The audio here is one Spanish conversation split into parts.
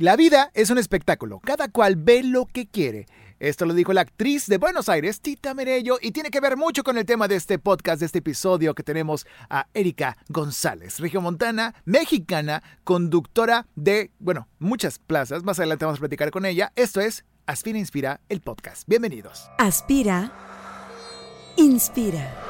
La vida es un espectáculo, cada cual ve lo que quiere. Esto lo dijo la actriz de Buenos Aires, Tita Merello, y tiene que ver mucho con el tema de este podcast, de este episodio que tenemos a Erika González, regiomontana, mexicana, conductora de, bueno, muchas plazas. Más adelante vamos a platicar con ella. Esto es Aspira Inspira, el podcast. Bienvenidos. Aspira, inspira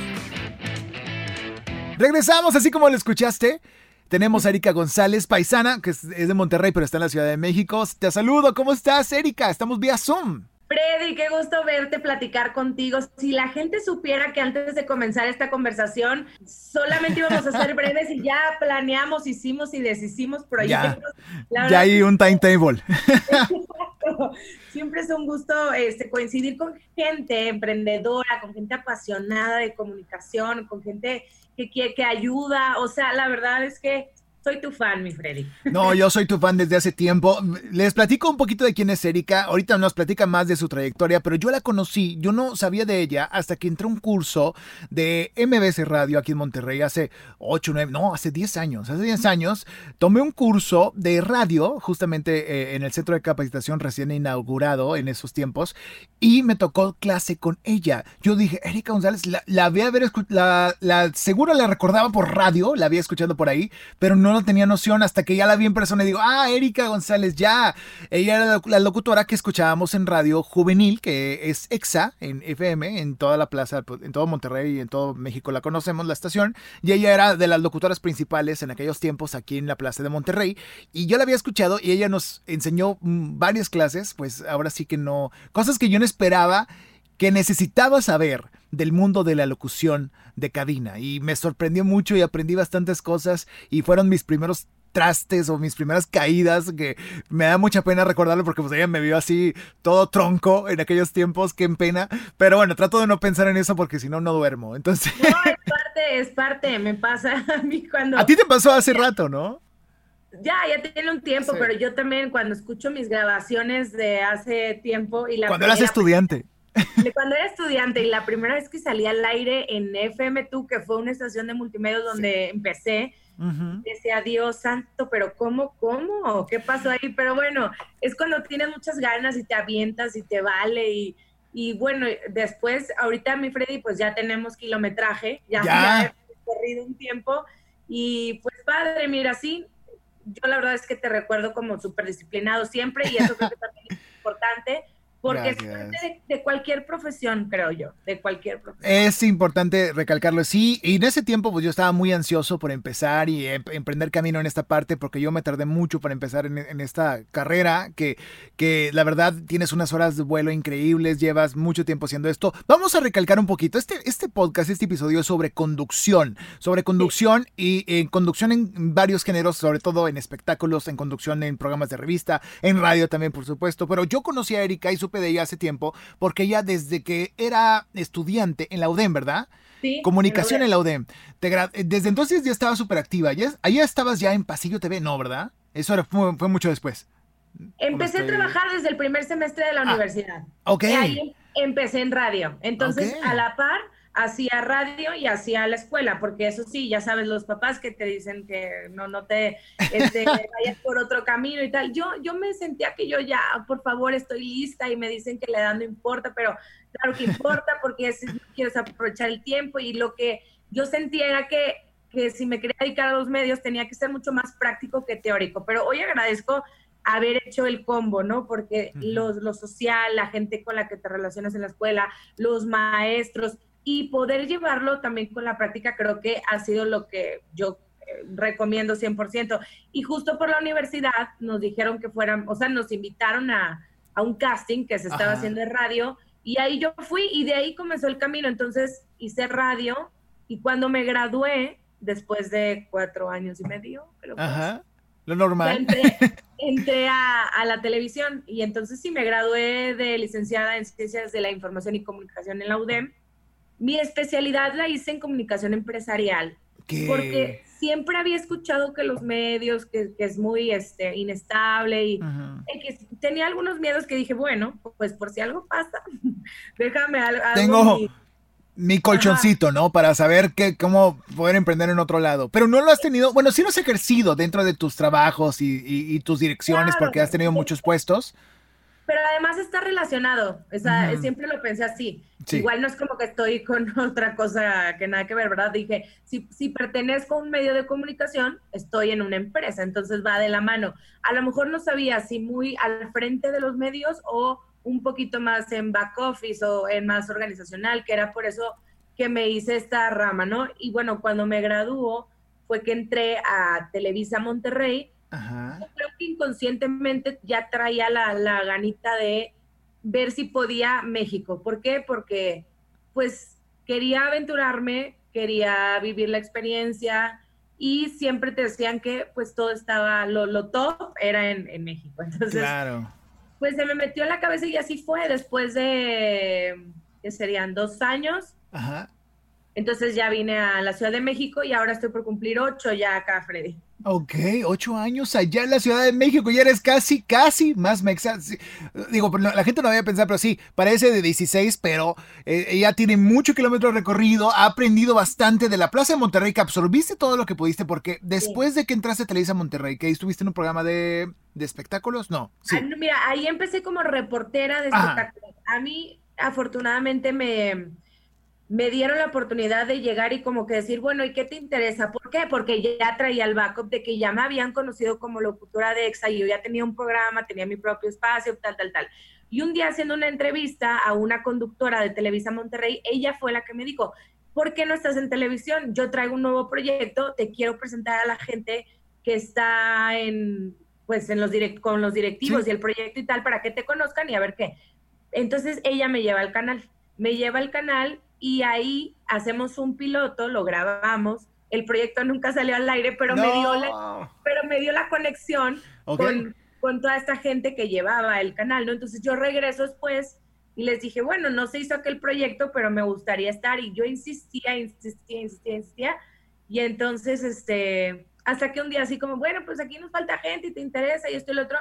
Regresamos, así como lo escuchaste. Tenemos a Erika González, paisana, que es de Monterrey, pero está en la Ciudad de México. Te saludo, ¿cómo estás, Erika? Estamos vía Zoom. Freddy, qué gusto verte, platicar contigo. Si la gente supiera que antes de comenzar esta conversación solamente íbamos a ser breves y ya planeamos, hicimos y deshicimos proyectos. Ya, ya hay un timetable. Siempre es un gusto este, coincidir con gente emprendedora, con gente apasionada de comunicación, con gente que, que ayuda. O sea, la verdad es que soy tu fan, mi Freddy. No, yo soy tu fan desde hace tiempo. Les platico un poquito de quién es Erika. Ahorita nos platica más de su trayectoria, pero yo la conocí, yo no sabía de ella hasta que entré a un curso de MBS Radio aquí en Monterrey hace 8, 9, no, hace 10 años. Hace 10 años tomé un curso de radio justamente eh, en el centro de capacitación recién inaugurado en esos tiempos y me tocó clase con ella. Yo dije, Erika González, la, la había haber la, la, seguro la recordaba por radio, la había escuchado por ahí, pero no no tenía noción hasta que ya la vi en persona y digo, ah, Erika González, ya. Ella era la locutora que escuchábamos en radio juvenil, que es EXA, en FM, en toda la plaza, pues, en todo Monterrey y en todo México la conocemos, la estación. Y ella era de las locutoras principales en aquellos tiempos aquí en la plaza de Monterrey. Y yo la había escuchado y ella nos enseñó mm, varias clases, pues ahora sí que no, cosas que yo no esperaba que necesitaba saber del mundo de la locución de cabina y me sorprendió mucho y aprendí bastantes cosas y fueron mis primeros trastes o mis primeras caídas que me da mucha pena recordarlo porque pues ella me vio así todo tronco en aquellos tiempos, qué pena, pero bueno, trato de no pensar en eso porque si no no duermo, entonces... No, es parte, es parte, me pasa a mí cuando... A ti te pasó hace rato, ¿no? Ya, ya tiene un tiempo, pero yo también cuando escucho mis grabaciones de hace tiempo y la... Cuando eras estudiante. Cuando era estudiante y la primera vez que salí al aire en FM2, que fue una estación de multimedia donde empecé, decía, Dios santo, pero ¿cómo, cómo? ¿Qué pasó ahí? Pero bueno, es cuando tienes muchas ganas y te avientas y te vale y, y bueno, después, ahorita mi Freddy, pues ya tenemos kilometraje, ya, ya. corrido un tiempo y pues padre, mira, sí, yo la verdad es que te recuerdo como súper disciplinado siempre y eso creo que también es importante porque es parte de, cualquier profesión, creo yo, de cualquier profesión. Es importante recalcarlo, sí, y en ese tiempo pues yo estaba muy ansioso por empezar y em, emprender camino en esta parte, porque yo me tardé mucho para empezar en, esta carrera, que, que la verdad tienes unas horas de vuelo increíbles, llevas mucho tiempo haciendo esto. Vamos a recalcar un poquito, este, este podcast, este episodio es sobre conducción, sobre conducción y en conducción en varios géneros, sobre todo en espectáculos, en conducción en programas de revista, en radio también, por supuesto, pero yo conocí a Erika y su de ella hace tiempo, porque ella desde que era estudiante en la UDEM, ¿verdad? Sí, Comunicación en la UDEM. desde entonces ya estaba súper activa. ¿Ya, ahí estabas ya en Pasillo TV, ¿no, verdad? Eso fue, mucho después. Empecé a trabajar desde el primer semestre de la ah, universidad. Ok. ahí empecé en radio. Entonces, a la par hacía radio y hacía la escuela, porque eso sí, ya sabes, los papás que te dicen que no, no te este, vayas por otro camino y tal. Yo, yo me sentía que yo ya, por favor, estoy lista y me dicen que la edad no importa, pero claro que importa porque si quieres aprovechar el tiempo y lo que yo sentía era que, que si me quería dedicar a los medios tenía que ser mucho más práctico que teórico, pero hoy agradezco haber hecho el combo, ¿no? Porque los, lo social, la gente con la que te relacionas en la escuela, los maestros, y poder llevarlo también con la práctica creo que ha sido lo que yo eh, recomiendo 100%. Y justo por la universidad nos dijeron que fueran, o sea, nos invitaron a, a un casting que se estaba haciendo en radio y ahí yo fui y de ahí comenzó el camino. Entonces hice radio y cuando me gradué, después de cuatro años y medio, Ajá. Lo normal. Entré, a, a, la televisión y entonces sí me gradué de licenciada en Ciencias de la Información y Comunicación en la UDEM. Mi especialidad la hice en comunicación empresarial. ¿Qué? Porque siempre había escuchado que los medios, que, es muy este, inestable y, que tenía algunos miedos que dije, bueno, pues por si algo pasa, déjame algo. Tengo mi colchoncito, ¿no? Para saber que, cómo poder emprender en otro lado. Pero no lo has tenido, bueno, sí lo has ejercido dentro de tus trabajos y, tus direcciones porque has tenido muchos puestos pero además está relacionado, o sea, siempre lo pensé así. Igual no es como que estoy con otra cosa que nada que ver, ¿verdad? Dije, si, si pertenezco a un medio de comunicación, estoy en una empresa, entonces va de la mano. A lo mejor no sabía si muy al frente de los medios o un poquito más en back office o en más organizacional, que era por eso que me hice esta rama, ¿no? Y bueno, cuando me graduó fue que entré a Televisa Monterrey creo que inconscientemente ya traía la, la, ganita de ver si podía México. ¿Por qué? Porque pues quería aventurarme, quería vivir la experiencia y siempre te decían que pues todo estaba, lo, lo top era en, en, México. Entonces, claro. pues se me metió en la cabeza y así fue después de, que serían dos años. Ajá. Entonces ya vine a la Ciudad de México y ahora estoy por cumplir ocho ya acá, Freddy. Ok, ocho años allá en la Ciudad de México, ya eres casi, casi más mexa. Digo, la gente no había pensado, pero sí, parece de 16, pero eh, ella tiene mucho kilómetro recorrido, ha aprendido bastante de la Plaza de Monterrey, que absorbiste todo lo que pudiste, porque después de que entraste a Televisa Monterrey, que estuviste en un programa de, espectáculos, no. Sí. Ah, mira, ahí empecé como reportera de espectáculos. A mí, afortunadamente, me me dieron la oportunidad de llegar y como que decir, bueno, ¿y qué te interesa? ¿Por qué? Porque ya traía el backup de que ya me habían conocido como locutora de EXA y yo ya tenía un programa, tenía mi propio espacio, tal, tal, tal. Y un día haciendo una entrevista a una conductora de Televisa Monterrey, ella fue la que me dijo, ¿por qué no estás en televisión? Yo traigo un nuevo proyecto, te quiero presentar a la gente que está en, pues, en los direct con los directivos y el proyecto y tal, para que te conozcan y a ver qué. Entonces ella me lleva al canal, me lleva al canal y ahí hacemos un piloto, lo grabamos. El proyecto nunca salió al aire, pero, me, dio la, pero me dio la conexión con, con, toda esta gente que llevaba el canal, ¿no? Entonces yo regreso después y les dije, bueno, no se hizo aquel proyecto, pero me gustaría estar. Y yo insistía, insistía, insistía, insistía. Y entonces, este, hasta que un día así como, bueno, pues aquí nos falta gente y te interesa y esto y lo otro.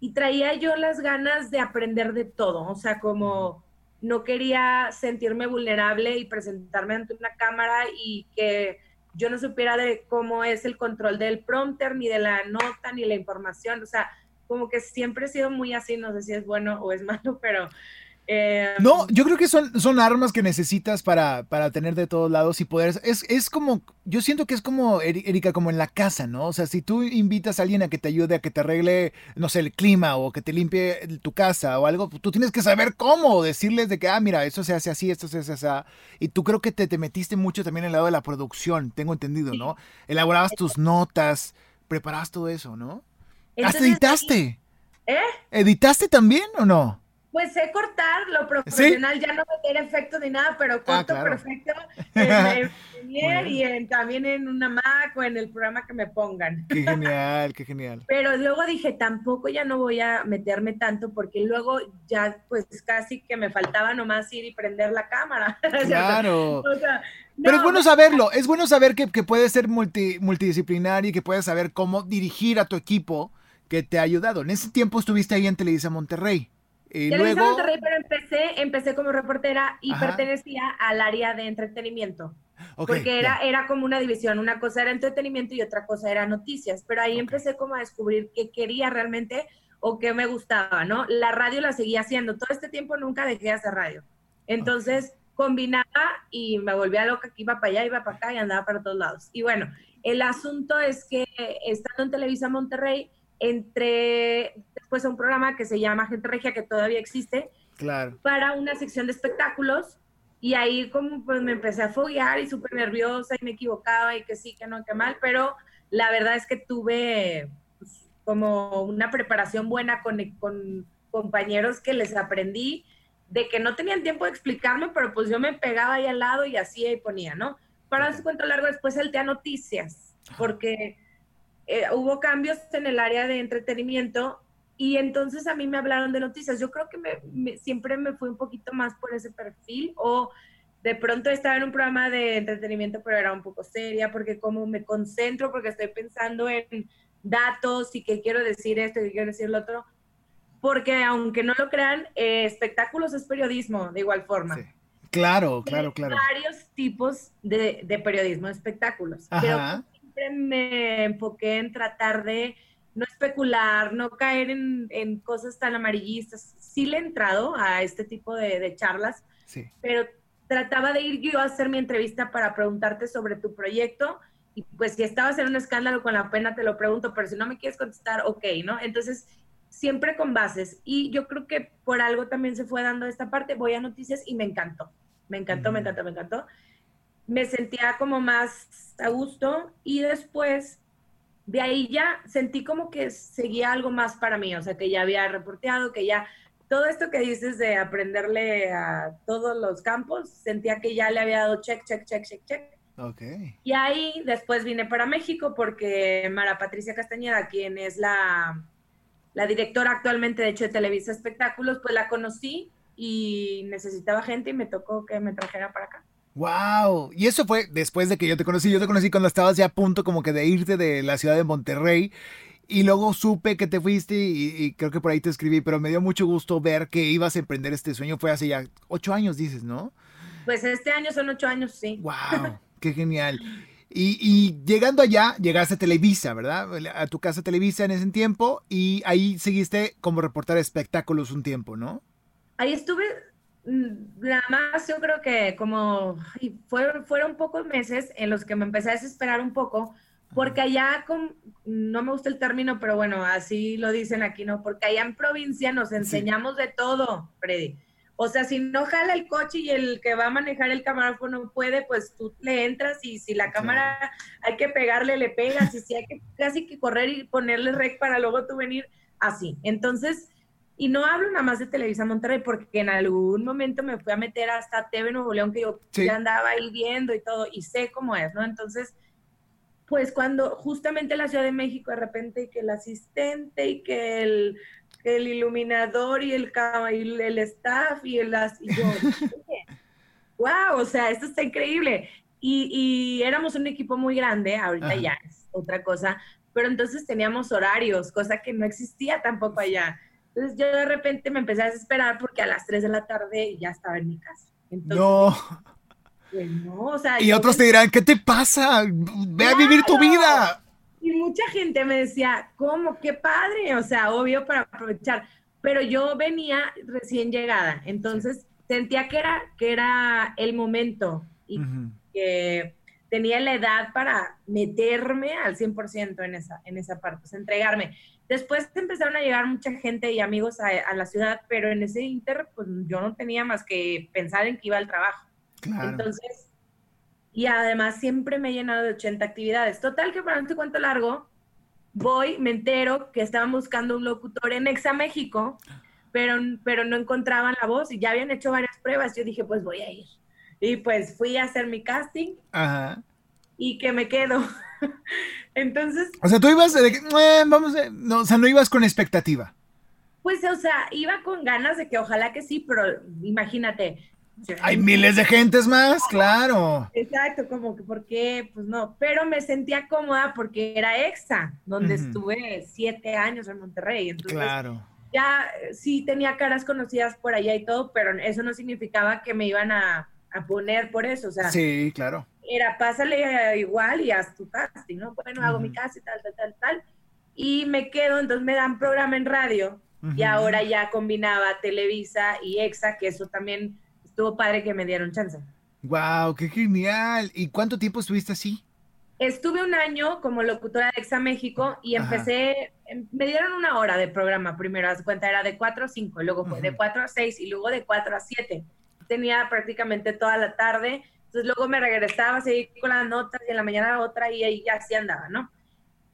Y traía yo las ganas de aprender de todo, o sea, como no quería sentirme vulnerable y presentarme ante una cámara y que yo no supiera de cómo es el control del prompter, ni de la nota, ni la información. O sea, como que siempre he sido muy así, no sé si es bueno o es malo, pero eh, no, yo creo que son, son armas que necesitas para, para tener de todos lados y poder. Es, es como, yo siento que es como, Erika, como en la casa, ¿no? O sea, si tú invitas a alguien a que te ayude a que te arregle, no sé, el clima o que te limpie tu casa o algo, tú tienes que saber cómo decirles de que, ah, mira, eso se hace así, esto se hace así. Y tú creo que te, te metiste mucho también en el lado de la producción, tengo entendido, ¿no? Elaborabas tus notas, preparabas todo eso, ¿no? Hasta editaste. ¿Eh? ¿Editaste también o no? Pues sé cortar, lo profesional, ya no meter efecto ni nada, pero ah, corto perfecto en, y también en una Mac o en el programa que me pongan. Qué genial, qué genial. Pero luego dije, tampoco ya no voy a meterme tanto porque luego ya pues casi que me faltaba nomás ir y prender la cámara. Claro. pero es bueno saberlo, es bueno saber que, que puedes ser multi, multidisciplinario y que puedes saber cómo dirigir a tu equipo que te ha ayudado. En ese tiempo estuviste ahí en Televisa Monterrey. Y luego... pero empecé, empecé como reportera y pertenecía al área de entretenimiento. porque era, era como una división, una cosa era entretenimiento y otra cosa era noticias, pero ahí empecé como a descubrir qué quería realmente o qué me gustaba, ¿no? La radio la seguía haciendo, todo este tiempo nunca dejé de hacer radio. Entonces combinaba y me volvía loca que iba para allá, iba para acá y andaba para todos lados. Y bueno, el asunto es que estando en Televisa Monterrey, entre después a un programa que se llama Gente Regia, que todavía existe, claro. para una sección de espectáculos. Y ahí como pues me empecé a foguear y súper nerviosa y me equivocaba y que sí, que no, que mal, pero la verdad es que tuve pues, como una preparación buena con, con compañeros que les aprendí de que no tenían tiempo de explicarme, pero pues yo me pegaba ahí al lado y hacía y ponía, ¿no? Para su cuento largo, después el a noticias, porque eh, hubo cambios en el área de entretenimiento y entonces a mí me hablaron de noticias. Yo creo que me, siempre me fui un poquito más por ese perfil o de pronto estaba en un programa de entretenimiento, pero era un poco seria porque como me concentro, porque estoy pensando en datos y que quiero decir esto y que quiero decir lo otro, porque aunque no lo crean, eh, espectáculos es periodismo de igual forma. Claro, claro, claro. varios tipos de, de periodismo, espectáculos. Pero siempre me enfoqué en tratar de no especular, no caer en, cosas tan amarillistas. Sí le he entrado a este tipo de, charlas, pero trataba de ir yo a hacer mi entrevista para preguntarte sobre tu proyecto y pues si estabas en un escándalo con la pena te lo pregunto, pero si no me quieres contestar, ok, ¿no? Entonces, siempre con bases. Y yo creo que por algo también se fue dando esta parte, voy a noticias y me encantó, me encantó, me encantó, me encantó. Me sentía como más a gusto y después de ahí ya sentí como que seguía algo más para mí, o sea, que ya había reporteado, que ya todo esto que dices de aprenderle a todos los campos, sentía que ya le había dado check, check, check, check, check. Ok. Y ahí después vine para México porque Mara Patricia Castañeda, quien es la, la directora actualmente, de hecho, de Televisa Espectáculos, pues la conocí y necesitaba gente y me tocó que me trajera para acá. Wow, y eso fue después de que yo te conocí. Yo te conocí cuando estabas ya a punto como que de irte de la ciudad de Monterrey. Y luego supe que te fuiste y, creo que por ahí te escribí, pero me dio mucho gusto ver que ibas a emprender este sueño. Fue hace ya ocho años, dices, ¿no? Pues este año son ocho años, sí. Wow, qué genial. Y, y, llegando allá, llegaste a Televisa, ¿verdad? A tu casa Televisa en ese tiempo y ahí seguiste como reportar espectáculos un tiempo, ¿no? Ahí estuve nada más yo creo que como fueron, fueron pocos meses en los que me empecé a desesperar un poco, porque allá, con, no me gusta el término, pero bueno, así lo dicen aquí, ¿no? Porque allá en provincia nos enseñamos de todo, Freddy. O sea, si no jala el coche y el que va a manejar el camarógrafo no puede, pues tú le entras y si la cámara hay que pegarle, le pegas y si hay que casi que correr y ponerle rec para luego tú venir así. Entonces, y no hablo nada más de Televisa Monterrey, porque en algún momento me fui a meter hasta TV Nuevo León, que yo ya andaba ahí viendo y todo, y sé cómo es, ¿no? Entonces, pues cuando justamente la Ciudad de México, de repente, que el asistente y que el, el iluminador y el, y el staff y el... Y yo, wow, o sea, esto está increíble. Y, y, éramos un equipo muy grande, ahorita ya es otra cosa, pero entonces teníamos horarios, cosa que no existía tampoco allá. Entonces yo de repente me empecé a desesperar porque a las 3 de la tarde ya estaba en mi casa. no. Pues no, o sea. Y otros te dirán, ¿qué te pasa? Ve a vivir tu vida. Y mucha gente me decía, ¿cómo? ¡Qué padre! O sea, obvio para aprovechar. Pero yo venía recién llegada, entonces sentía que era, que era el momento y que tenía la edad para meterme al 100% en esa, en esa parte, pues entregarme. Después empezaron a llegar mucha gente y amigos a, la ciudad, pero en ese inter, pues yo no tenía más que pensar en que iba al trabajo. Entonces, y además siempre me he llenado de 80 actividades. Total que para un cuento largo, voy, me entero que estaban buscando un locutor en Exa México, pero, pero no encontraban la voz y ya habían hecho varias pruebas. Yo dije, pues voy a ir. Y pues fui a hacer mi casting. Y que me quedo. Entonces. O sea, tú ibas de eh, vamos, no, o sea, no ibas con expectativa. Pues, o sea, iba con ganas de que ojalá que sí, pero imagínate. Hay miles de gentes más, claro. Exacto, como que, ¿por qué? Pues no, pero me sentía cómoda porque era EXA, donde estuve siete años en Monterrey. Entonces, claro. Ya sí tenía caras conocidas por allá y todo, pero eso no significaba que me iban a, a poner por eso, o sea. Sí, claro era pásale igual y haz tu casting, ¿no? Bueno, hago mi casting, tal, tal, tal, tal. Y me quedo, entonces me dan programa en radio y ahora ya combinaba Televisa y EXA, que eso también estuvo padre que me dieron chance. ¡Wow! ¡Qué genial! ¿Y cuánto tiempo estuviste así? Estuve un año como locutora de EXA México y empecé, em, me dieron una hora de programa primero, haz cuenta, era de 4 a 5, luego fue de 4 a 6 y luego de 4 a 7. Tenía prácticamente toda la tarde entonces luego me regresaba, seguí con las notas y en la mañana otra y ahí ya así andaba, ¿no?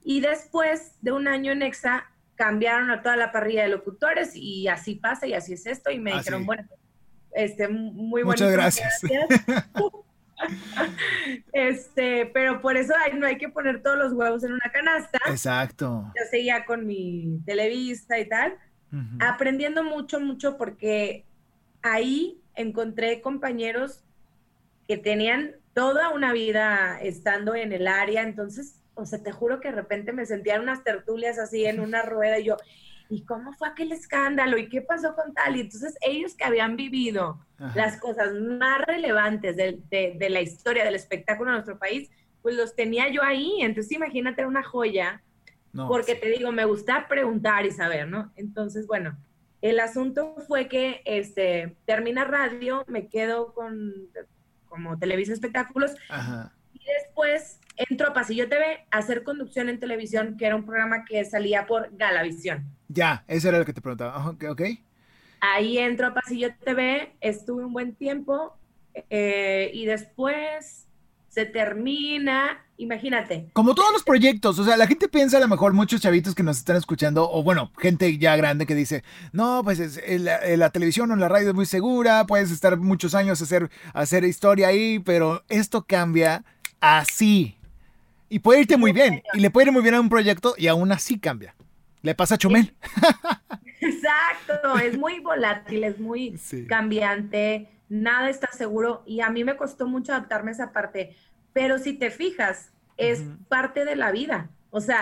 Y después de un año en EXA, cambiaron a toda la parrilla de locutores y así pasa y así es esto. Y me ah, dijeron, bueno, este, muy Muchas gracias. este, pero por eso no hay que poner todos los huevos en una canasta. Exacto. Yo seguía con mi televista y tal, aprendiendo mucho, mucho, porque ahí encontré compañeros que tenían toda una vida estando en el área, entonces, o sea, te juro que de repente me sentía en unas tertulias así en una rueda y yo, ¿y cómo fue aquel escándalo? ¿Y qué pasó con tal? Y entonces ellos que habían vivido las cosas más relevantes de, la historia del espectáculo en nuestro país, pues los tenía yo ahí. Entonces imagínate una joya, porque te digo, me gusta preguntar y saber, ¿no? Entonces, bueno, el asunto fue que este, termina radio, me quedo con como Televisa Espectáculos. Y después entro a Pasillo TV a hacer conducción en televisión, que era un programa que salía por Galavisión. Ya, eso era lo que te preguntaba. Ok. Ahí entro a Pasillo TV, estuve un buen tiempo eh, y después se termina, imagínate. Como todos los proyectos, o sea, la gente piensa a lo mejor, muchos chavitos que nos están escuchando, o bueno, gente ya grande que dice, no, pues es, la, televisión o la radio es muy segura, puedes estar muchos años a hacer, hacer historia ahí, pero esto cambia así. Y puede irte muy bien, y le puede ir muy bien a un proyecto y aún así cambia. Le pasa a Chumel. Exacto, es muy volátil, es muy cambiante, nada está seguro y a mí me costó mucho adaptarme a esa parte, pero si te fijas, es parte de la vida. O sea,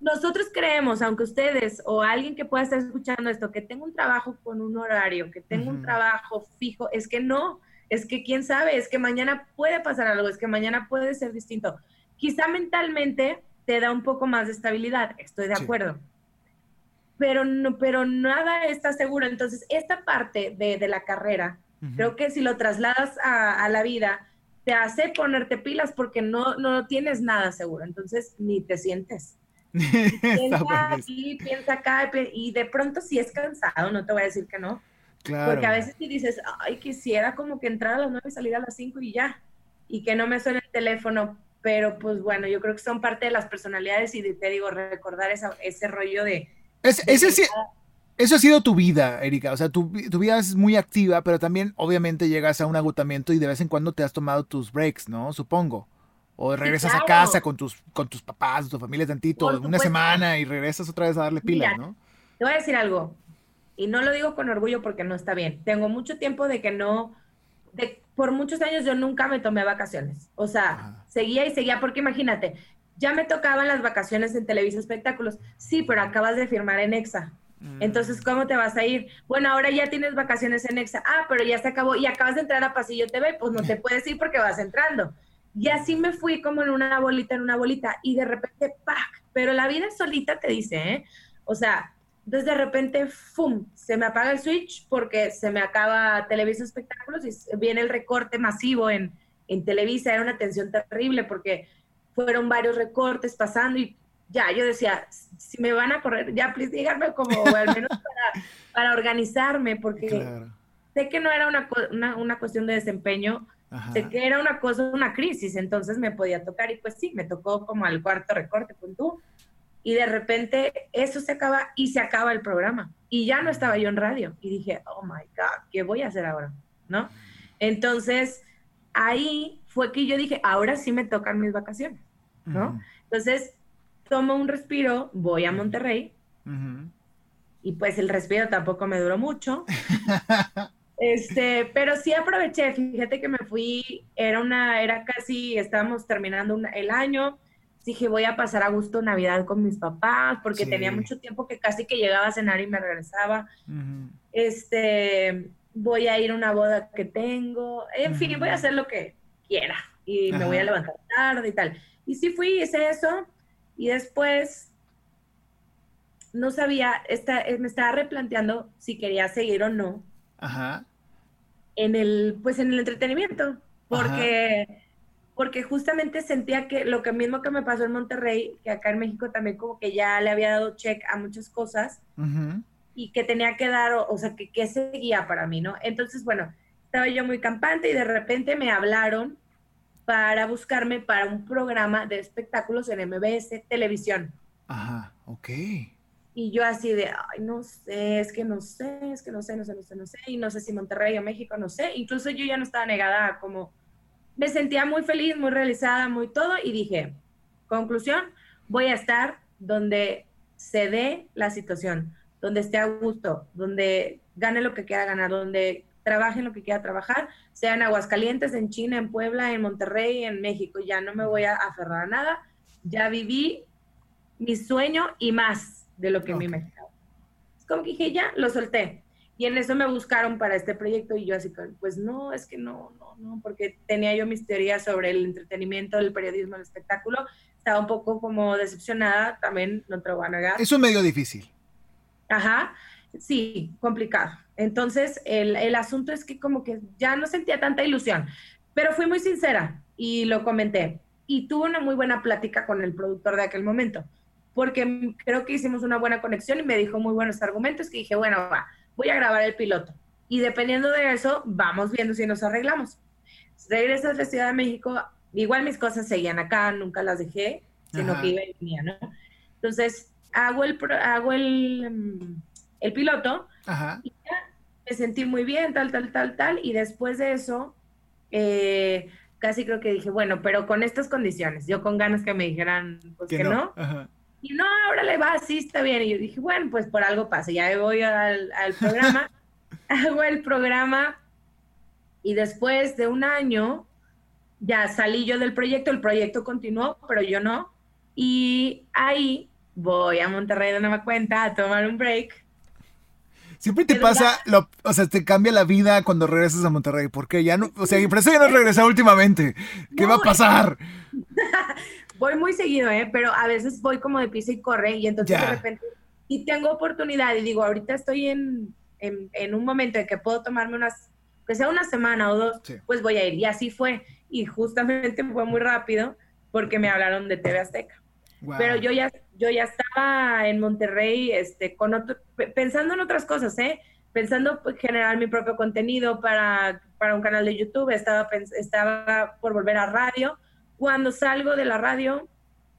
nosotros creemos, aunque ustedes o alguien que pueda estar escuchando esto, que tengo un trabajo con un horario, que tengo un trabajo fijo, es que no, es que quién sabe, es que mañana puede pasar algo, es que mañana puede ser distinto. Quizá mentalmente te da un poco más de estabilidad, estoy de acuerdo pero, no, pero nada está seguro. Entonces, esta parte de, la carrera, creo que si lo trasladas a, la vida, te hace ponerte pilas porque no, no tienes nada seguro. Entonces, ni te sientes. piensa aquí, piensa acá, y de pronto si es cansado, no te voy a decir que no. Claro. Porque a veces si dices, ay, quisiera como que entrar a las 9 y salir a las 5 y ya, y que no me suene el teléfono, pero pues bueno, yo creo que son parte de las personalidades y te digo, recordar ese rollo de, eso ha sido tu vida, Erika. O sea, tu, vida es muy activa, pero también obviamente llegas a un agotamiento y de vez en cuando te has tomado tus breaks, ¿no? Supongo. O regresas a casa con tus, con tus papás, tu familia tantito, una semana y regresas otra vez a darle pila, ¿no? Te voy a decir algo, y no lo digo con orgullo porque no está bien. Tengo mucho tiempo de que no, de, por muchos años yo nunca me tomé vacaciones. O sea, seguía y seguía, porque imagínate, ya me tocaban las vacaciones en Televisa Espectáculos. Sí, pero acabas de firmar en EXA. Entonces, ¿cómo te vas a ir? Bueno, ahora ya tienes vacaciones en EXA. Ah, pero ya se acabó y acabas de entrar a Pasillo TV, pues no te puedes ir porque vas entrando. Y así me fui como en una bolita, en una bolita, y de repente, ¡pac! Pero la vida solita te dice, ¿eh? O sea, entonces de repente, ¡fum! Se me apaga el switch porque se me acaba Televisa Espectáculos y viene el recorte masivo en, en Televisa. Era una tensión terrible porque fueron varios recortes pasando y ya, yo decía, si me van a correr, ya, please, díganme como, al menos para, organizarme, porque sé que no era una, una, cuestión de desempeño, sé que era una cosa, una crisis, entonces me podía tocar y pues sí, me tocó como al cuarto recorte con tú, y de repente eso se acaba y se acaba el programa, y ya no estaba yo en radio, y dije, oh my God, ¿qué voy a hacer ahora? ¿No? Entonces, ahí fue que yo dije, ahora sí me tocan mis vacaciones, ¿no? Entonces, tomo un respiro, voy a Monterrey, y pues el respiro tampoco me duró mucho. este, pero sí aproveché, fíjate que me fui, era una, era casi, estábamos terminando el año, dije voy a pasar a gusto Navidad con mis papás, porque tenía mucho tiempo que casi que llegaba a cenar y me regresaba. Este, voy a ir a una boda que tengo, en fin, voy a hacer lo que quiera y me voy a levantar tarde y tal. Y sí fui, hice eso y después no sabía, esta, eh, me estaba replanteando si quería seguir o no Ajá. en el, pues en el entretenimiento, porque, porque justamente sentía que lo que mismo que me pasó en Monterrey, que acá en México también como que ya le había dado check a muchas cosas y que tenía que dar, o, sea, que, que seguía para mí, ¿no? Entonces, bueno, estaba yo muy campante y de repente me hablaron para buscarme para un programa de espectáculos en MBS Televisión. Ajá, ok. Y yo así de, ay, no sé, es que no sé, es que no sé, no sé, no sé, no sé, y no sé si Monterrey o México, no sé. Incluso yo ya no estaba negada como me sentía muy feliz, muy realizada, muy todo y dije, conclusión, voy a estar donde se dé la situación, donde esté a gusto, donde gane lo que quiera ganar, donde trabaje en lo que quiera trabajar, sea en Aguascalientes, en China, en Puebla, en Monterrey, en México. Ya no me voy a aferrar a nada. Ya viví mi sueño y más de lo que me imaginaba. Es como que dije, ya, lo solté. Y en eso me buscaron para este proyecto y yo así, pues no, es que no, no, no, porque tenía yo mis teorías sobre el entretenimiento, el periodismo, el espectáculo. Estaba un poco como decepcionada, también no te lo voy a negar. Es un medio difícil. Ajá, sí, complicado. Entonces, el, el asunto es que como que ya no sentía tanta ilusión, pero fui muy sincera y lo comenté. Y tuve una muy buena plática con el productor de aquel momento, porque creo que hicimos una buena conexión y me dijo muy buenos argumentos que dije, bueno, va voy a grabar el piloto. Y dependiendo de eso, vamos viendo si nos arreglamos. Regreso a la Ciudad de México, igual mis cosas seguían acá, nunca las dejé, sino que iba y venía, ¿no? Entonces, hago el, hago el, mm, el piloto y ya me sentí muy bien, tal, tal, tal, tal, y después de eso, eh, casi creo que dije, bueno, pero con estas condiciones, yo con ganas que me dijeran, pues que, no. Y no, ahora le va, sí, está bien. Y yo dije, bueno, pues por algo pasa. Ya voy al, programa, hago el programa y después de un año ya salí yo del proyecto, el proyecto continuó, pero yo no. Y ahí voy a Monterrey de nueva cuenta a tomar un break. Siempre te pasa, lo, o sea, te cambia la vida cuando regresas a Monterrey, porque ya no, o sea, por eso ya no regresado últimamente. ¿Qué va a pasar? voy muy seguido, ¿eh? Pero a veces voy como de piso y corre y entonces de repente, y tengo oportunidad y digo, ahorita estoy en, en, un momento en que puedo tomarme unas, que sea una semana o dos, pues voy a ir. Y así fue. Y justamente fue muy rápido porque me hablaron de TV Azteca. Pero yo ya, yo ya estaba en Monterrey este, con otro, pensando en otras cosas, ¿eh? Pensando en generar mi propio contenido para, para un canal de YouTube, estaba, estaba por volver a radio cuando salgo de la radio,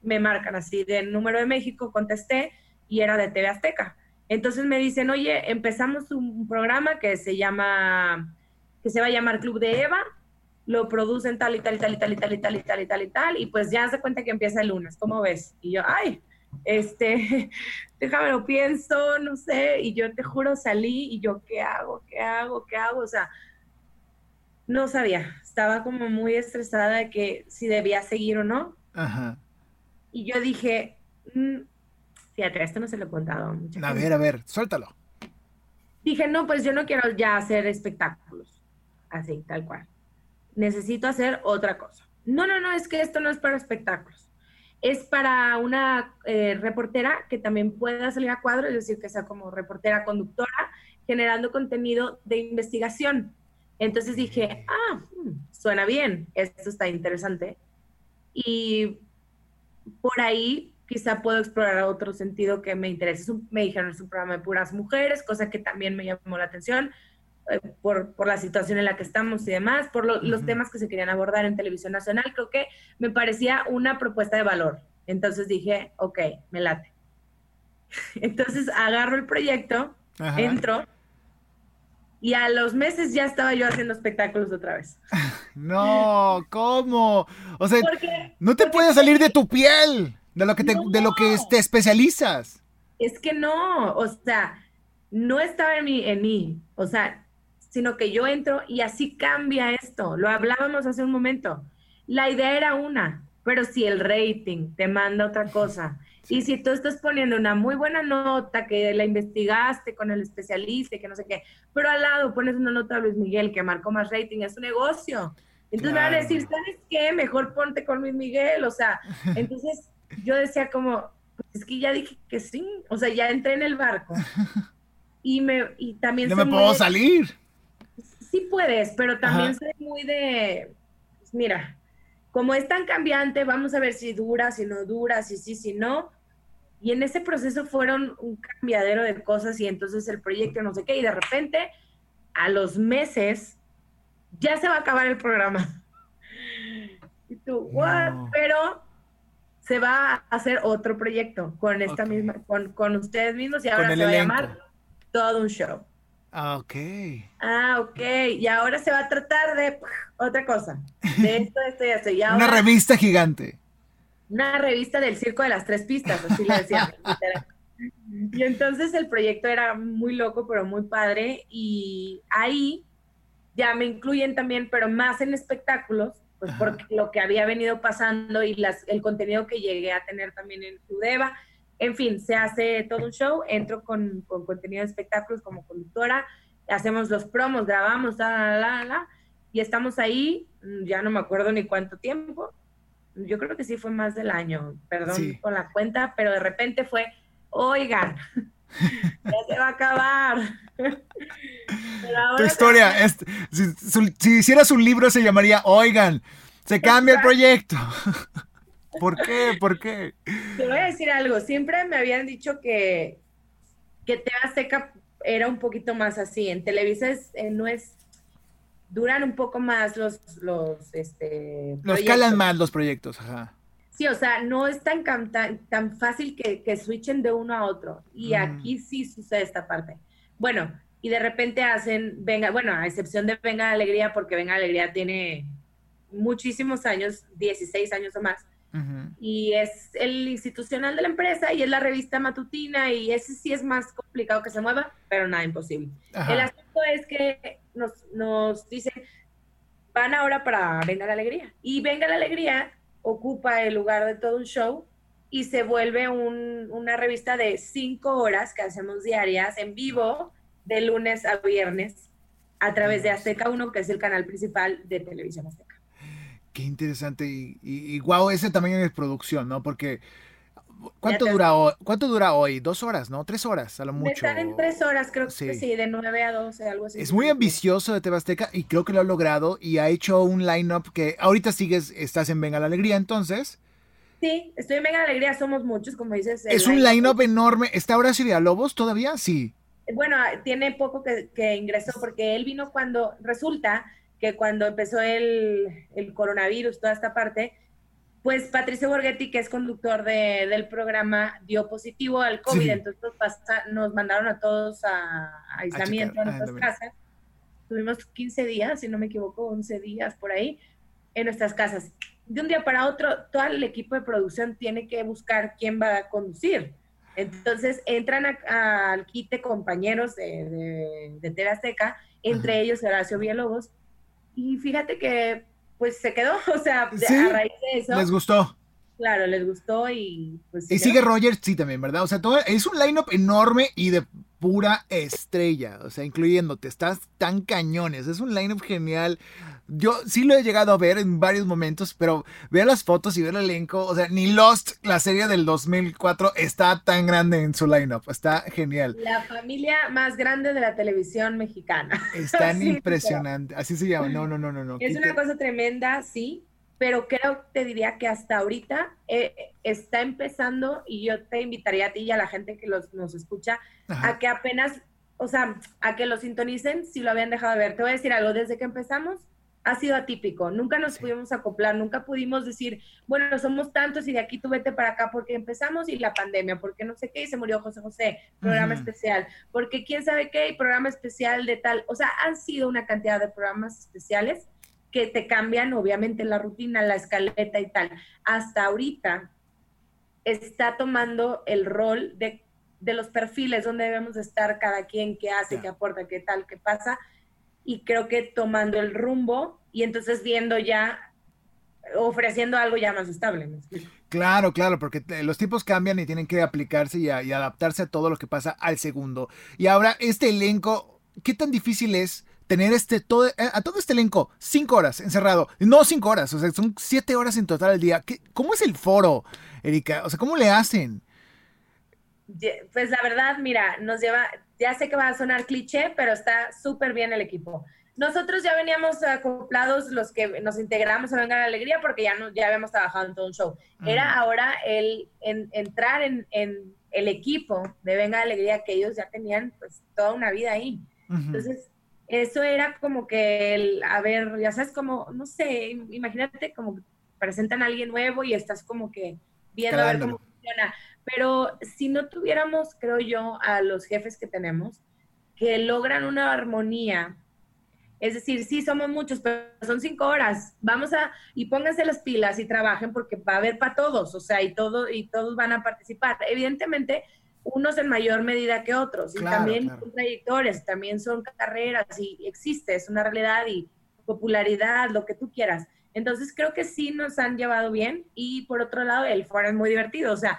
me marcan así del número de México, contesté y era de TV Azteca. Entonces me dicen, oye, empezamos un programa que se llama, que se va a llamar Club de Eva, lo producen tal y tal y tal y tal y tal y tal y tal y tal y tal, y pues ya se cuenta que empieza el lunes, ¿cómo ves? Y yo, ay, este, déjame lo pienso, no sé, y yo te juro salí y yo, ¿qué hago? ¿Qué hago? ¿Qué hago? O sea, no sabía, estaba como muy estresada de que si debía seguir o no. Ajá. Y yo dije, mm, fíjate, esto no se lo he contado a A ver, a ver, suéltalo. Dije, no, pues yo no quiero ya hacer espectáculos, así, tal cual. Necesito hacer otra cosa. No, no, no, es que esto no es para espectáculos. Es para una eh, reportera que también pueda salir a cuadro, es decir, que sea como reportera conductora, generando contenido de investigación entonces dije, ah, hmm, suena bien, esto está interesante. Y por ahí quizá puedo explorar otro sentido que me interese. me dijeron, es un programa de puras mujeres, cosa que también me llamó la atención por, por, la situación en la que estamos y demás, por los temas que se querían abordar en televisión nacional. Creo que me parecía una propuesta de valor. Entonces dije, ok, me late. Entonces agarro el proyecto, entro y a los meses ya estaba yo haciendo espectáculos otra vez. No, ¿cómo? O sea, no te puedes salir de tu piel, de lo que te, de lo que te especializas. Es que no, o sea, no estaba en mí, en mí, o sea, sino que yo entro y así cambia esto. Lo hablábamos hace un momento. La idea era una, pero si el rating te manda otra cosa, y si tú estás poniendo una muy buena nota, que la investigaste con el especialista y que no sé qué, pero al lado pones una nota de Luis Miguel que marcó más rating, es un negocio. Entonces me van a decir, ¿sabes qué? Mejor ponte con Luis Miguel. O sea, entonces yo decía como, pues es que ya dije que sí. O sea, ya entré en el barco. Y, me, y también... No me puedo salir. Sí puedes, pero también soy muy de, pues mira, como es tan cambiante, vamos a ver si dura, si no dura, si sí, si no. Y en ese proceso fueron un cambiadero de cosas y entonces el proyecto no sé qué, y de repente a los meses ya se va a acabar el programa. Y tú, what? Pero se va a hacer otro proyecto con esta misma, con, con, ustedes mismos y ahora se va a llamar todo un show. Ah, ok. Ah, ok. Y ahora se va a tratar de otra cosa. De esto, esto y esto. una revista gigante. Una revista del circo de las tres pistas, así le decía. y entonces el proyecto era muy loco, pero muy padre. Y ahí ya me incluyen también, pero más en espectáculos, pues por lo que había venido pasando y las, el contenido que llegué a tener también en Udeva. En fin, se hace todo un show, entro con, con contenido de espectáculos como conductora, hacemos los promos, grabamos, la, la, la, y estamos ahí, mm, ya no me acuerdo ni cuánto tiempo, yo creo que sí fue más del año, perdón con la cuenta, pero de repente fue, oigan, ya se va a acabar. tu historia, si, si, hicieras un libro se llamaría Oigan, se cambia el proyecto. ¿Por qué? ¿Por qué? Te voy a decir algo. Siempre me habían dicho que, que TV Azteca era un poquito más así. En Televisa eh, no es. Duran un poco más los. Los, este, los calan más los proyectos, ajá. Sí, o sea, no es tan, tan, fácil que, que, switchen de uno a otro. Y mm. aquí sí sucede esta parte. Bueno, y de repente hacen, venga, bueno, a excepción de Venga Alegría, porque Venga Alegría tiene muchísimos años, 16 años o más y es el institucional de la empresa y es la revista matutina y ese sí es más complicado que se mueva, pero nada imposible. El asunto es que nos, nos dicen, van ahora para Venga la Alegría y Venga la Alegría ocupa el lugar de todo un show y se vuelve una revista de cinco horas que hacemos diarias en vivo de lunes a viernes a través de Azteca 1, que es el canal principal de Televisión Azteca. Qué interesante. Y, y, wow, ese también es producción, ¿no? Porque ¿cuánto dura, hoy, ¿cuánto dura hoy? Dos horas, ¿no? Tres horas, a lo mucho. Están en tres horas, creo que sí, de nueve a doce, algo así. Es muy ambicioso de Tebasteca y creo que lo ha logrado y ha hecho un line-up que ahorita sigues, estás en Venga la Alegría, entonces. Sí, estoy en Venga la Alegría, somos muchos, como dices. Es un line-up enorme. ¿Está Horacio Lobos todavía? Sí. Bueno, tiene poco que, que ingresó porque él vino cuando resulta que cuando empezó el, el coronavirus, toda esta parte, pues Patricio Borghetti, que es conductor de, del programa, dio positivo al COVID, entonces nos mandaron a todos a, aislamiento a, nuestras casas. Tuvimos 15 días, si no me equivoco, 11 días por ahí, en nuestras casas. De un día para otro, todo el equipo de producción tiene que buscar quién va a conducir. Entonces entran al quite compañeros de, de, de entre ellos Horacio Villalobos, y fíjate que pues se quedó, o sea, a raíz de eso. Les gustó. Claro, les gustó y pues... Y sigue Roger, sí también, ¿verdad? O sea, todo, es un lineup enorme y de pura estrella, o sea, incluyéndote, estás tan cañones, es un lineup genial. Yo sí lo he llegado a ver en varios momentos, pero ver las fotos y ver el elenco, o sea, ni Lost, la serie del 2004, está tan grande en su lineup, está genial. La familia más grande de la televisión mexicana. Es tan impresionante, así se llama, no, no, no, no. no. Es una cosa tremenda, sí, pero creo, te diría que hasta ahorita eh, está empezando y yo te invitaría a ti y a la gente que los, nos escucha a que apenas, o sea, a que lo sintonicen si lo habían dejado de ver. Te voy a decir algo, desde que empezamos ha sido atípico, nunca nos pudimos acoplar, nunca pudimos decir, bueno, somos tantos y de aquí tú vete para acá porque empezamos y la pandemia, porque no sé qué y se murió José José, programa especial, porque quién sabe qué y programa especial de tal, o sea, han sido una cantidad de programas especiales que te cambian obviamente la rutina, la escaleta y tal. Hasta ahorita está tomando el rol de, los perfiles donde debemos estar cada quien, qué hace, qué aporta, qué tal, qué pasa. Y creo que tomando el rumbo y entonces viendo ya, ofreciendo algo ya más estable. Claro, claro, porque los tiempos cambian y tienen que aplicarse y, y adaptarse a todo lo que pasa al segundo. Y ahora, este elenco, ¿qué tan difícil es? Tener este todo, eh, a todo este elenco cinco horas encerrado. No cinco horas, o sea, son siete horas en total al día. ¿Qué, ¿Cómo es el foro, Erika? O sea, ¿cómo le hacen? Pues la verdad, mira, nos lleva, ya sé que va a sonar cliché, pero está súper bien el equipo. Nosotros ya veníamos acoplados los que nos integramos a Venga la Alegría porque ya, no, ya habíamos trabajado en todo un show. Era ahora el entrar en, en, el equipo de Venga la Alegría que ellos ya tenían pues toda una vida ahí. Entonces, eso era como que, el, a ver, ya sabes, como, no sé, imagínate como presentan a alguien nuevo y estás como que viendo a ver cómo funciona. Pero si no tuviéramos, creo yo, a los jefes que tenemos, que logran una armonía. Es decir, sí somos muchos, pero son cinco horas. Vamos a, y pónganse las pilas y trabajen porque va a haber para todos, o sea, y, todo, y todos van a participar. Evidentemente, unos en mayor medida que otros, y también son trayectorias, también son carreras, y existe, es una realidad, y popularidad, lo que tú quieras. Entonces creo que sí nos han llevado bien, y por otro lado, el foro es muy divertido, o sea,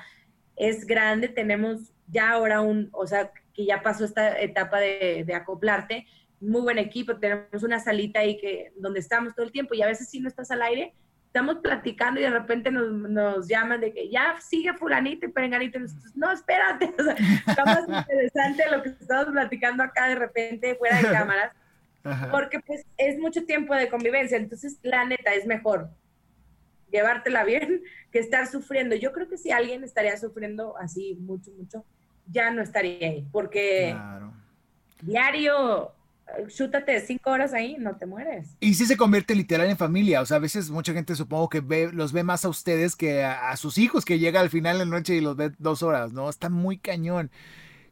es grande, tenemos ya ahora un, o sea, que ya pasó esta etapa de, de acoplarte, muy buen equipo, tenemos una salita ahí que, donde estamos todo el tiempo y a veces si no estás al aire, estamos platicando y de repente nos, nos llaman de que ya sigue fulanito y perenganito. Y nosotros, no, espérate, o sea, está más interesante lo que estamos platicando acá de repente fuera de cámaras, porque pues es mucho tiempo de convivencia, entonces la neta es mejor llevártela bien que estar sufriendo. Yo creo que si alguien estaría sufriendo así mucho, mucho, ya no estaría ahí, porque diario chútate cinco horas ahí, no te mueres. Y si se convierte literal en familia, o sea, a veces mucha gente supongo que ve, los ve más a ustedes que a, sus hijos, que llega al final de la noche y los ve dos horas, ¿no? Está muy cañón.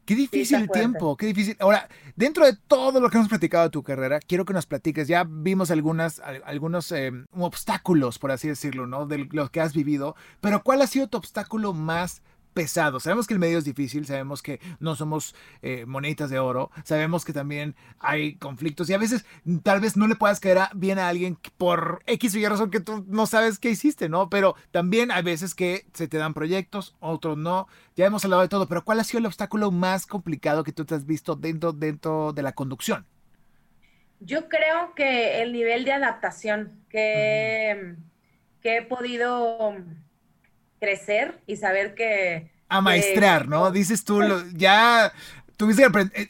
Qué difícil el tiempo, qué difícil. Ahora, dentro de todo lo que hemos platicado de tu carrera, quiero que nos platiques, ya vimos algunas, algunos eh, obstáculos, por así decirlo, ¿no? De lo que has vivido, pero ¿cuál ha sido tu obstáculo más pesado. Sabemos que el medio es difícil, sabemos que no somos eh, moneditas de oro, sabemos que también hay conflictos y a veces tal vez no le puedas caer bien a alguien por X o Y razón que tú no sabes qué hiciste, ¿no? Pero también hay veces que se te dan proyectos, otros no. Ya hemos hablado de todo, pero ¿cuál ha sido el obstáculo más complicado que tú te has visto dentro, dentro de la conducción? Yo creo que el nivel de adaptación que, que he podido crecer y saber que... A maestrar, ¿no? Dices tú, ya tuviste que eh,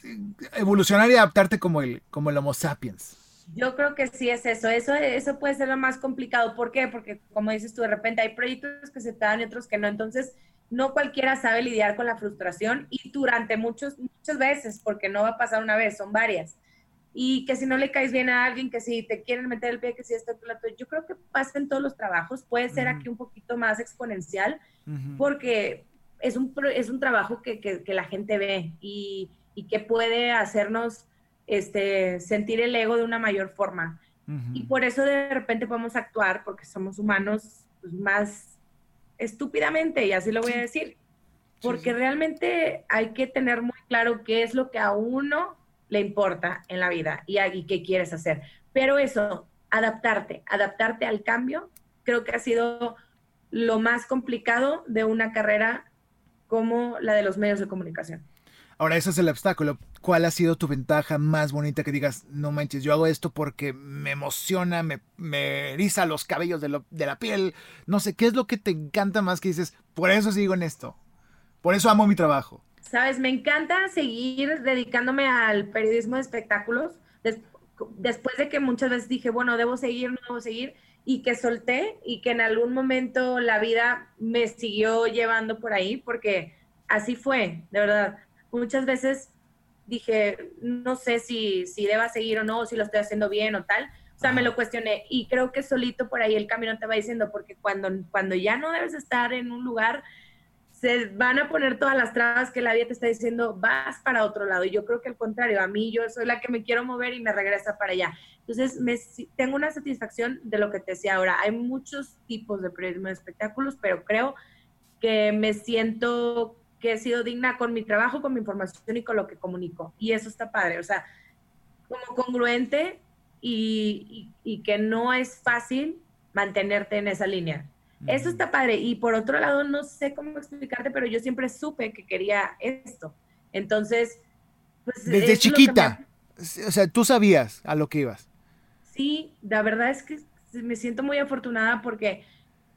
evolucionar y adaptarte como el, como el Homo sapiens. Yo creo que sí es eso. eso. Eso puede ser lo más complicado. ¿Por qué? Porque como dices tú, de repente hay proyectos que se te dan y otros que no. Entonces, no cualquiera sabe lidiar con la frustración y durante muchos, muchas veces, porque no va a pasar una vez, son varias y que si no le caes bien a alguien, que si te quieren meter el pie, que si esto, plato, yo creo que pasa en todos los trabajos, puede ser aquí un poquito más exponencial, porque es un, es un trabajo que, que, la gente ve y, y, que puede hacernos este, sentir el ego de una mayor forma. Y por eso de repente podemos actuar, porque somos humanos pues, más estúpidamente, y así lo voy a decir, porque realmente hay que tener muy claro qué es lo que a uno le importa en la vida y, y qué quieres hacer. Pero eso, adaptarte, adaptarte al cambio, creo que ha sido lo más complicado de una carrera como la de los medios de comunicación. Ahora, ese es el obstáculo. ¿Cuál ha sido tu ventaja más bonita que digas, no manches, yo hago esto porque me emociona, me, me eriza los cabellos de, de la piel? No sé, ¿qué es lo que te encanta más que dices, por eso sigo en esto? Por eso amo mi trabajo. Sabes, me encanta seguir dedicándome al periodismo de espectáculos. después de que muchas veces dije, bueno, debo seguir, no debo seguir, y que solté y que en algún momento la vida me siguió llevando por ahí, porque así fue, de verdad. Muchas veces dije, no sé si, si deba seguir o no, si lo estoy haciendo bien o tal. O sea, me lo cuestioné y creo que solito por ahí el camino te va diciendo, porque cuando, cuando ya no debes estar en un lugar, se van a poner todas las trabas que la vida te está diciendo, vas para otro lado. Y yo creo que al contrario, a mí yo soy la que me quiero mover y me regresa para allá. Entonces, me, tengo una satisfacción de lo que te decía ahora. Hay muchos tipos de periodismo espectáculos, pero creo que me siento que he sido digna con mi trabajo, con mi información y con lo que comunico. Y eso está padre. O sea, como congruente y, y que no es fácil mantenerte en esa línea. Eso está padre. Y por otro lado, no sé cómo explicarte, pero yo siempre supe que quería esto. Entonces, pues... Desde chiquita. O sea, tú sabías a lo que ibas. Sí, la verdad es que me siento muy afortunada porque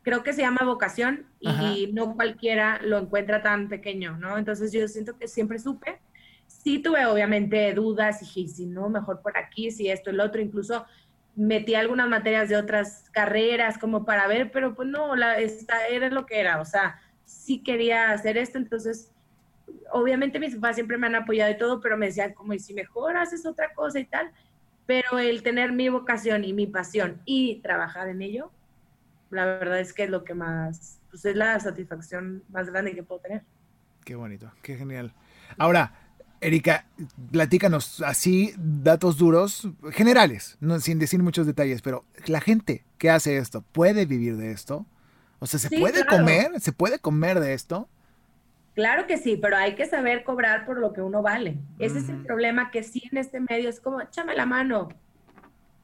creo que se llama vocación y no cualquiera lo encuentra tan pequeño, ¿no? Entonces yo siento que siempre supe. Sí tuve obviamente dudas y dije, si no, mejor por aquí, si esto, el otro, incluso metí algunas materias de otras carreras como para ver, pero pues no, la, esta era lo que era, o sea, sí quería hacer esto, entonces, obviamente mis papás siempre me han apoyado y todo, pero me decían como, y si mejor haces otra cosa y tal, pero el tener mi vocación y mi pasión y trabajar en ello, la verdad es que es lo que más, pues es la satisfacción más grande que puedo tener. Qué bonito, qué genial. Ahora, Erika, platícanos así datos duros, generales, no, sin decir muchos detalles, pero la gente que hace esto, ¿puede vivir de esto? O sea, ¿se puede comer? ¿Se puede comer de esto? Claro que sí, pero hay que saber cobrar por lo que uno vale. Ese es el problema que sí en este medio es como, échame la mano,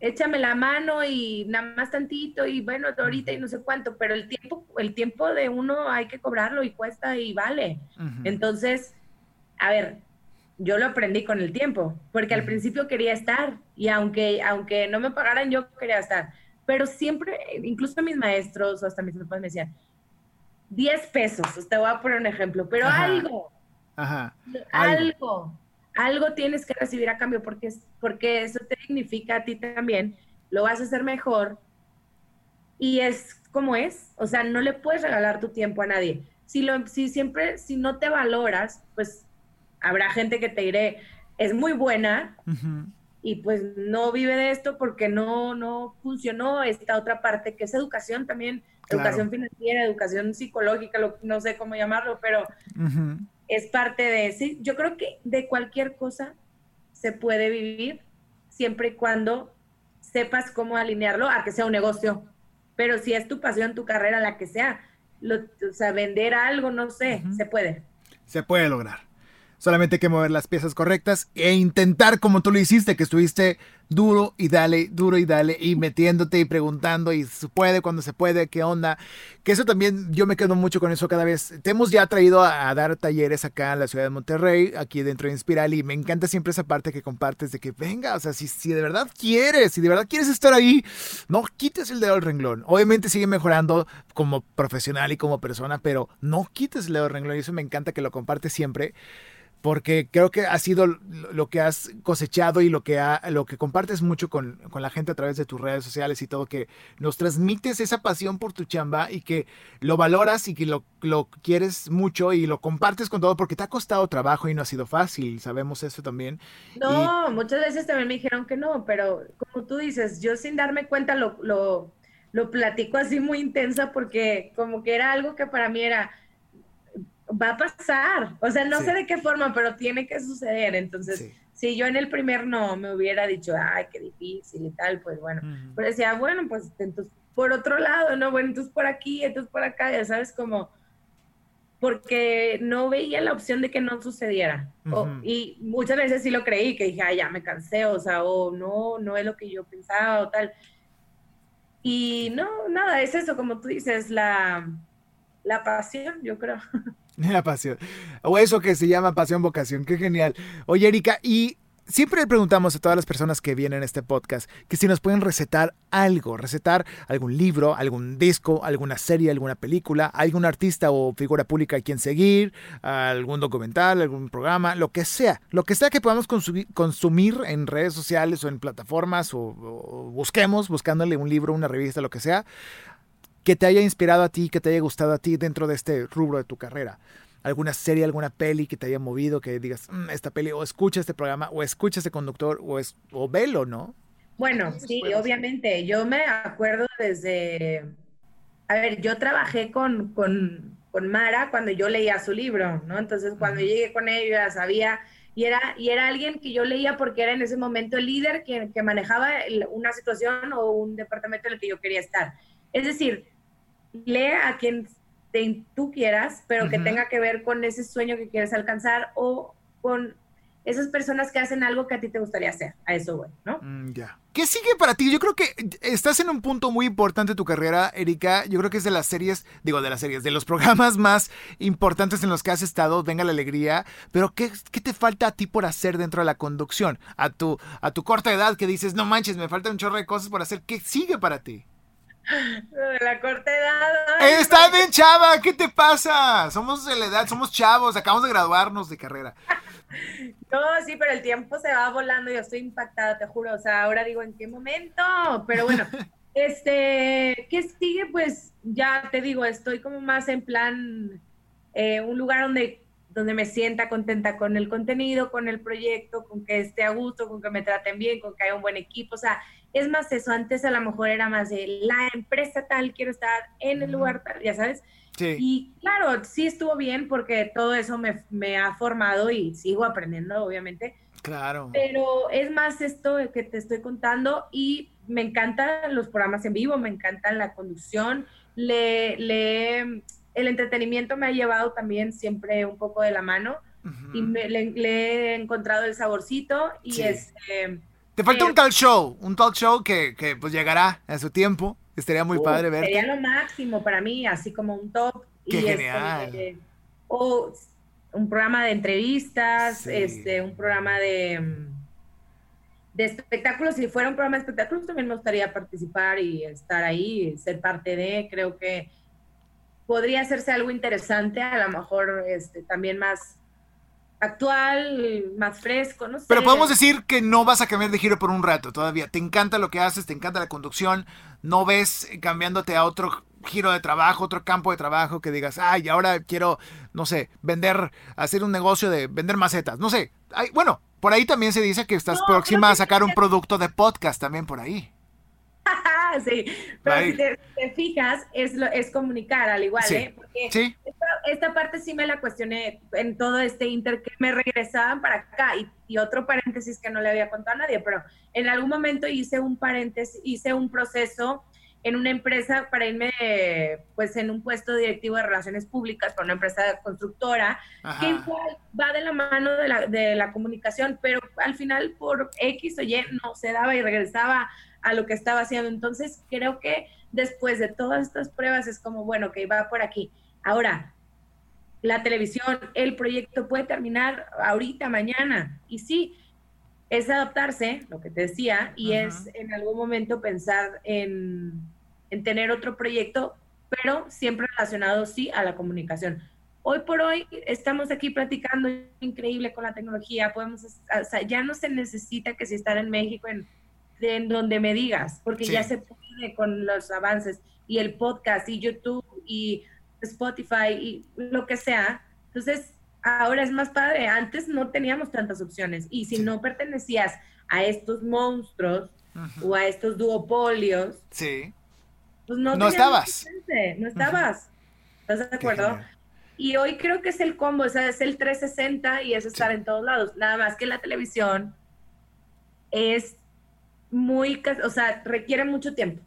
échame la mano y nada más tantito y bueno, ahorita y no sé cuánto, pero el tiempo, el tiempo de uno hay que cobrarlo y cuesta y vale. Entonces, a ver, yo lo aprendí con el tiempo, porque al principio quería estar y aunque, aunque no me pagaran, yo quería estar. Pero siempre, incluso mis maestros o hasta mis papás me decían, 10 pesos, te voy a poner un ejemplo, pero algo, algo, algo tienes que recibir a cambio porque, porque eso te significa a ti también, lo vas a hacer mejor y es como es, o sea, no le puedes regalar tu tiempo a nadie. Si, lo, si siempre, si no te valoras, pues habrá gente que te diré, es muy buena y pues no vive de esto porque no, no funcionó esta otra parte que es educación también, educación financiera, educación psicológica, no sé cómo llamarlo, pero es parte de, sí, yo creo que de cualquier cosa se puede vivir siempre y cuando sepas cómo alinearlo a que sea un negocio. Pero si es tu pasión, tu carrera, la que sea, o sea, vender algo, no sé, se puede. Se puede lograr. Solamente hay que mover las piezas correctas e intentar como tú lo hiciste, que estuviste duro y dale, duro y dale, y metiéndote y preguntando, y se puede cuando se puede, qué onda. Que eso también, yo me quedo mucho con eso cada vez. Te hemos ya traído a, dar talleres acá en la ciudad de Monterrey, aquí dentro de Inspiral, y me encanta siempre esa parte que compartes de que venga, o sea, si, si de verdad quieres, si de verdad quieres estar ahí, no quites el dedo del renglón. Obviamente sigue mejorando como profesional y como persona, pero no quites el dedo del renglón, y eso me encanta que lo compartes siempre porque creo que ha sido lo que has cosechado y lo que, ha, lo que compartes mucho con, con, la gente a través de tus redes sociales y todo, que nos transmites esa pasión por tu chamba y que lo valoras y que lo, lo quieres mucho y lo compartes con todo porque te ha costado trabajo y no ha sido fácil, sabemos eso también. No, muchas veces también me dijeron que no, pero como tú dices, yo sin darme cuenta lo, lo, lo platico así muy intensa porque como que era algo que para mí era va a pasar. O sea, no sé de qué forma, pero tiene que suceder. Entonces, si yo en el primer no me hubiera dicho, ay, qué difícil y tal, pues bueno. Pero decía, bueno, pues entonces por otro lado, ¿no? Bueno, entonces por aquí, entonces por acá, ya sabes, como porque no veía la opción de que no sucediera. y muchas veces sí lo creí, que dije, ay, ya me cansé, o sea, o no, no es lo que yo pensaba o tal. Y no, nada, es eso, como tú dices, la, la pasión, yo creo. La pasión. O eso que se llama pasión vocación. Qué genial. Oye, Erika, y siempre le preguntamos a todas las personas que vienen a este podcast que si nos pueden recetar algo, recetar algún libro, algún disco, alguna serie, alguna película, algún artista o figura pública a quien seguir, algún documental, algún programa, lo que sea, lo que sea que podamos consumir, en redes sociales o en plataformas o, o busquemos, buscándole un libro, una revista, lo que sea que te haya inspirado a ti, que te haya gustado a ti dentro de este rubro de tu carrera. Alguna serie, alguna peli que te haya movido, que digas, mm, esta peli, o escucha este programa, o escucha este conductor, o, es, o velo, ¿no? Bueno, sí, obviamente. Yo me acuerdo desde, a ver, yo trabajé con, con, con Mara cuando yo leía su libro, ¿no? Entonces, cuando llegué con ella, sabía y era, y era alguien que yo leía porque era en ese momento el líder que, que, manejaba una situación o un departamento en el que yo quería estar. Es decir, lee a quien tú quieras, pero que tenga que ver con ese sueño que quieres alcanzar o con esas personas que hacen algo que a ti te gustaría hacer. A eso voy, ¿no? Mm, ya. ¿Qué sigue para ti? Yo creo que estás en un punto muy importante de tu carrera, Erika. Yo creo que es de las series, digo, de las series, de los programas más importantes en los que has estado. Venga la alegría. Pero ¿qué, qué te falta a ti por hacer dentro de la conducción? A tu, a tu corta edad que dices, no manches, me falta un chorro de cosas por hacer. ¿Qué sigue para ti? De la corta edad. Está bien, chava, ¿qué te pasa? Somos de la edad, somos chavos, acabamos de graduarnos de carrera. No, sí, pero el tiempo se va volando, yo estoy impactada, te juro. O sea, ahora digo, ¿en qué momento? Pero bueno, este, ¿qué sigue? Pues ya te digo, estoy como más en plan, eh, un lugar donde donde me sienta contenta con el contenido, con el proyecto, con que esté a gusto, con que me traten bien, con que haya un buen equipo. O sea, es más eso. Antes a lo mejor era más de la empresa tal, quiero estar en el lugar tal, ya sabes. Sí. Y claro, sí estuvo bien porque todo eso me, me ha formado y sigo aprendiendo, obviamente. Claro. Pero es más esto que te estoy contando y me encantan los programas en vivo, me encanta la conducción, le, le, el entretenimiento me ha llevado también siempre un poco de la mano y le, he encontrado el saborcito y este... Te falta un eh, talk show, un talk show que, que, pues llegará a su tiempo. Estaría muy uh, padre ver. Sería lo máximo para mí, así como un top. Qué y este, genial. o un programa de entrevistas, este, un programa de, de espectáculos. Si fuera un programa de espectáculos, también me gustaría participar y estar ahí, ser parte de. Creo que podría hacerse algo interesante, a lo mejor este, también más actual, más fresco, no sé. Pero podemos decir que no vas a cambiar de giro por un rato todavía. Te encanta lo que haces, te encanta la conducción, no ves cambiándote a otro giro de trabajo, otro campo de trabajo que digas, ay, ahora quiero, no sé, vender, hacer un negocio de vender macetas, no sé. Ay, bueno, por ahí también se dice que estás próxima a sacar un producto de podcast también por ahí. sí, pero si te, fijas, es, lo, es comunicar al igual, ¿eh? Porque esta, parte sí me la cuestioné en todo este inter que me regresaban para acá y, y, otro paréntesis que no le había contado a nadie, pero en algún momento hice un paréntesis, hice un proceso en una empresa para irme, pues, en un puesto directivo de relaciones públicas para una empresa constructora, que igual va de la mano de la, de la comunicación, pero al final por X o Y no se daba y regresaba a lo que estaba haciendo. Entonces, creo que después de todas estas pruebas es como, bueno, que va por aquí. Ahora, la televisión, el proyecto puede terminar ahorita, mañana. Y sí, es adaptarse, lo que te decía, y es en algún momento pensar en en tener otro proyecto, pero siempre relacionado sí a la comunicación. Hoy por hoy estamos aquí platicando increíble con la tecnología, podemos, o sea, ya no se necesita que si estar en México, en, en donde me digas, porque ya se puede con los avances y el podcast y YouTube y Spotify y lo que sea. Entonces, ahora es más padre. Antes no teníamos tantas opciones y si no pertenecías a estos monstruos o a estos duopolios, sí. Pues no, estabas. no estabas. ¿Estás de acuerdo? Y hoy creo que es el combo, o sea, es el 360 y es estar en todos lados. Nada más que la televisión es muy, o sea, requiere mucho tiempo.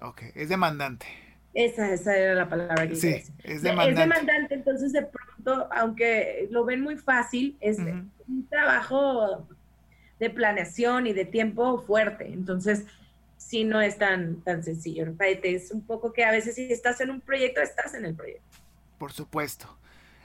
Ok, es demandante. Esa, esa era la palabra que Sí, es demandante. Es demandante, entonces de pronto, aunque lo ven muy fácil, es un trabajo de planeación y de tiempo fuerte. Entonces, sí no es tan, tan sencillo. Es un poco que a veces si estás en un proyecto, estás en el proyecto. Por supuesto.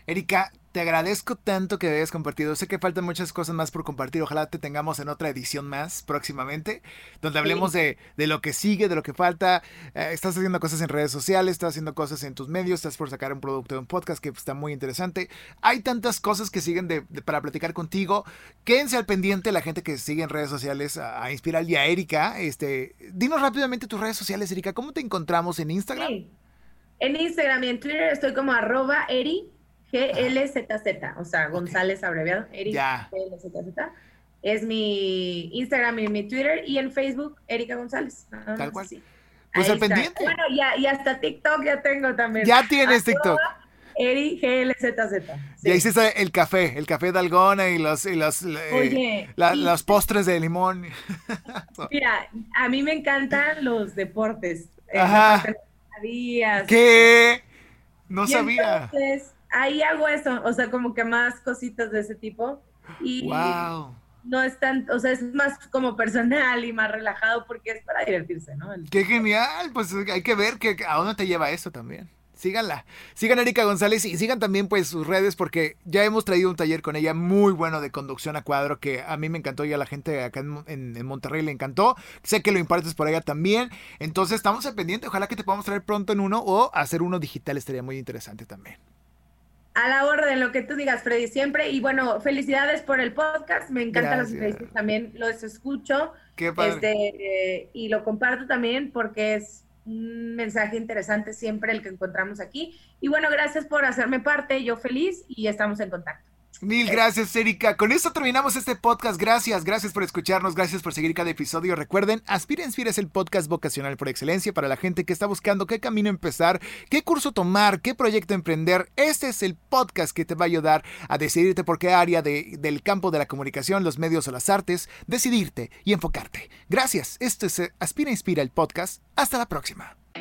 Erika, te agradezco tanto que hayas compartido. Sé que faltan muchas cosas más por compartir. Ojalá te tengamos en otra edición más próximamente, donde hablemos de, lo que sigue, de lo que falta. Eh, estás haciendo cosas en redes sociales, estás haciendo cosas en tus medios, estás por sacar un producto de un podcast que está muy interesante. Hay tantas cosas que siguen de, para platicar contigo. Quédense al pendiente la gente que sigue en redes sociales a, Inspiral y a Erika. Este, dinos rápidamente tus redes sociales, Erika. ¿Cómo te encontramos en Instagram? En Instagram y en Twitter estoy como arroba eri GLZZ, o sea, González abreviado, Erika GLZZ. Es mi Instagram y mi Twitter y en Facebook, Erika González. Tal cual. Pues al pendiente. Bueno, ya, y hasta TikTok ya tengo también. Ya tienes TikTok. Eri GLZZ. Sí. Y ahí está el café, el café de algona y los, y los, eh, los postres de limón. Mira, a mí me encantan los deportes. Eh, Ajá. ¿Qué? No sabía. Entonces, ahí hago eso, o sea, como que más cositas de ese tipo. Y wow. no es tan, o sea, es más como personal y más relajado porque es para divertirse, ¿no? Qué genial, pues hay que ver que, a dónde te lleva eso también. Síganla, sigan a Erika González y sigan también pues sus redes porque ya hemos traído un taller con ella muy bueno de conducción a cuadro que a mí me encantó y a la gente acá en, en Monterrey le encantó. Sé que lo impartes por allá también. Entonces estamos al pendiente, ojalá que te podamos traer pronto en uno o hacer uno digital estaría muy interesante también. A la orden, lo que tú digas, Freddy, siempre. Y bueno, felicidades por el podcast. Me encantan los entrevistas también, los escucho. Qué padre. Este, y lo comparto también porque es un mensaje interesante siempre el que encontramos aquí. Y bueno, gracias por hacerme parte, yo feliz y estamos en contacto. Mil gracias, Erika. Con esto terminamos este podcast. Gracias, gracias por escucharnos, gracias por seguir cada episodio. Recuerden, Aspira Inspira es el podcast vocacional por excelencia para la gente que está buscando qué camino empezar, qué curso tomar, qué proyecto emprender. Este es el podcast que te va a ayudar a decidirte por qué área del campo de la comunicación, los medios o las artes, decidirte y enfocarte. Gracias. Esto es eh, Aspira Inspira el podcast. Hasta la próxima.